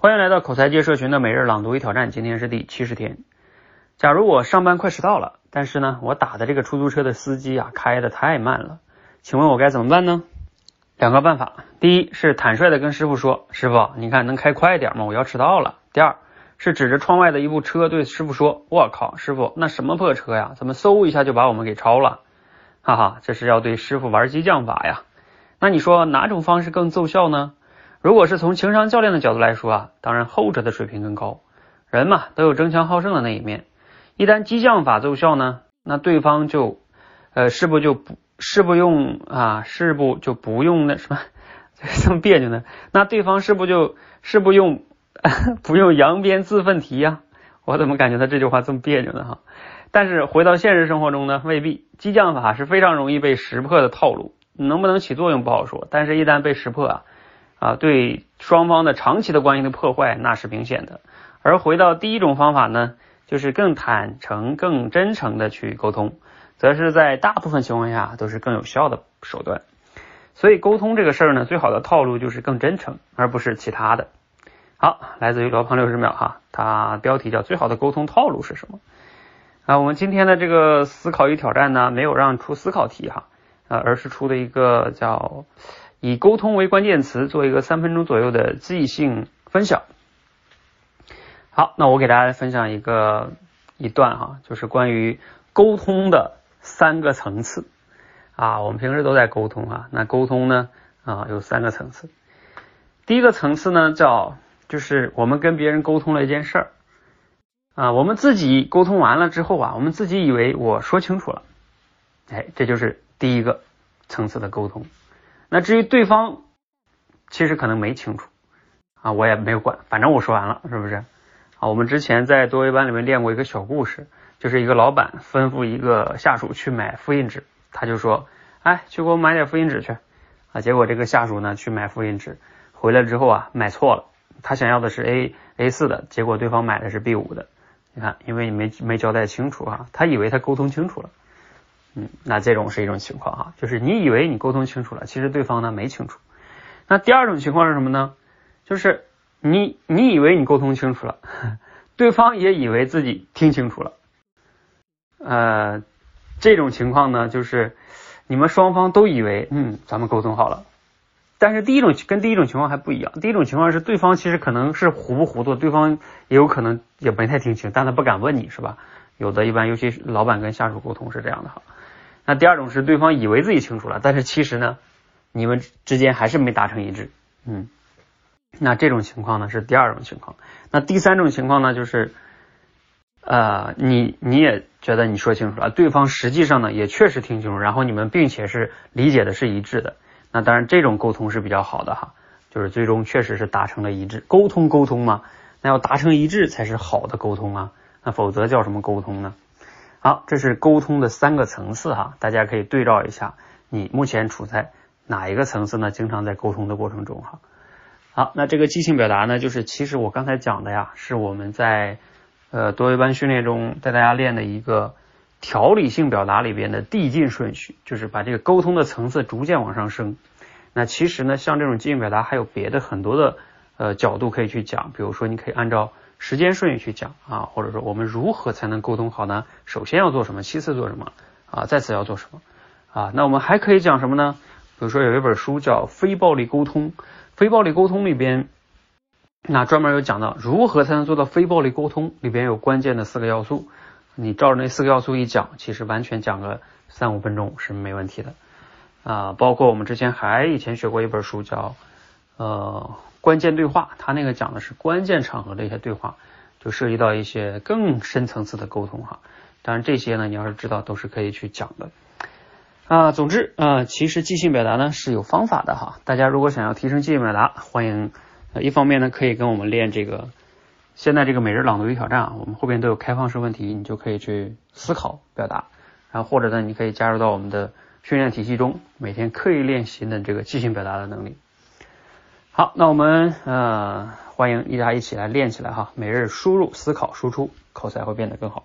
欢迎来到口才界社群的每日朗读与挑战，今天是第七十天。假如我上班快迟到了，但是呢，我打的这个出租车的司机啊开的太慢了，请问我该怎么办呢？两个办法，第一是坦率的跟师傅说，师傅，你看能开快点吗？我要迟到了。第二是指着窗外的一部车对师傅说，我靠，师傅那什么破车呀？怎么嗖一下就把我们给超了？哈哈，这是要对师傅玩激将法呀。那你说哪种方式更奏效呢？如果是从情商教练的角度来说啊，当然后者的水平更高。人嘛都有争强好胜的那一面，一旦激将法奏效呢，那对方就呃是不就不是不用啊是不就不用那什么 这么别扭呢？那对方是不就是不用 不用扬鞭自奋蹄呀？我怎么感觉他这句话这么别扭呢？哈，但是回到现实生活中呢，未必激将法是非常容易被识破的套路，能不能起作用不好说。但是一旦被识破啊。啊，对双方的长期的关系的破坏那是明显的。而回到第一种方法呢，就是更坦诚、更真诚的去沟通，则是在大部分情况下都是更有效的手段。所以沟通这个事儿呢，最好的套路就是更真诚，而不是其他的。好，来自于罗胖六十秒哈，它标题叫最好的沟通套路是什么？啊，我们今天的这个思考与挑战呢，没有让出思考题哈，呃，而是出的一个叫。以沟通为关键词，做一个三分钟左右的即兴分享。好，那我给大家分享一个一段哈，就是关于沟通的三个层次啊。我们平时都在沟通啊，那沟通呢啊有三个层次。第一个层次呢叫就是我们跟别人沟通了一件事儿啊，我们自己沟通完了之后啊，我们自己以为我说清楚了，哎，这就是第一个层次的沟通。那至于对方，其实可能没清楚啊，我也没有管，反正我说完了，是不是？啊，我们之前在多维班里面练过一个小故事，就是一个老板吩咐一个下属去买复印纸，他就说，哎，去给我买点复印纸去啊。结果这个下属呢去买复印纸，回来之后啊买错了，他想要的是 A A 四的，结果对方买的是 B 五的。你看，因为你没没交代清楚啊，他以为他沟通清楚了。嗯，那这种是一种情况哈，就是你以为你沟通清楚了，其实对方呢没清楚。那第二种情况是什么呢？就是你你以为你沟通清楚了，对方也以为自己听清楚了。呃，这种情况呢，就是你们双方都以为嗯咱们沟通好了，但是第一种跟第一种情况还不一样。第一种情况是对方其实可能是糊不糊涂，对方也有可能也没太听清，但他不敢问你是吧？有的一般尤其是老板跟下属沟通是这样的哈。那第二种是对方以为自己清楚了，但是其实呢，你们之间还是没达成一致，嗯，那这种情况呢是第二种情况。那第三种情况呢就是，呃，你你也觉得你说清楚了，对方实际上呢也确实听清楚，然后你们并且是理解的是一致的。那当然这种沟通是比较好的哈，就是最终确实是达成了一致。沟通沟通嘛，那要达成一致才是好的沟通啊，那否则叫什么沟通呢？好，这是沟通的三个层次哈，大家可以对照一下，你目前处在哪一个层次呢？经常在沟通的过程中哈。好，那这个即兴表达呢，就是其实我刚才讲的呀，是我们在呃多维班训练中带大家练的一个条理性表达里边的递进顺序，就是把这个沟通的层次逐渐往上升。那其实呢，像这种即兴表达还有别的很多的呃角度可以去讲，比如说你可以按照。时间顺序去讲啊，或者说我们如何才能沟通好呢？首先要做什么？其次做什么？啊，再次要做什么？啊，那我们还可以讲什么呢？比如说有一本书叫《非暴力沟通》，非暴力沟通里边，那专门有讲到如何才能做到非暴力沟通，里边有关键的四个要素。你照着那四个要素一讲，其实完全讲个三五分钟是没问题的啊。包括我们之前还以前学过一本书叫呃。关键对话，他那个讲的是关键场合的一些对话，就涉及到一些更深层次的沟通哈。当然这些呢，你要是知道都是可以去讲的啊。总之啊，其实即兴表达呢是有方法的哈。大家如果想要提升即兴表达，欢迎呃一方面呢可以跟我们练这个现在这个每日朗读与挑战啊，我们后边都有开放式问题，你就可以去思考表达。然后或者呢，你可以加入到我们的训练体系中，每天刻意练习的这个即兴表达的能力。好，那我们呃欢迎大家一起来练起来哈，每日输入、思考、输出，口才会变得更好。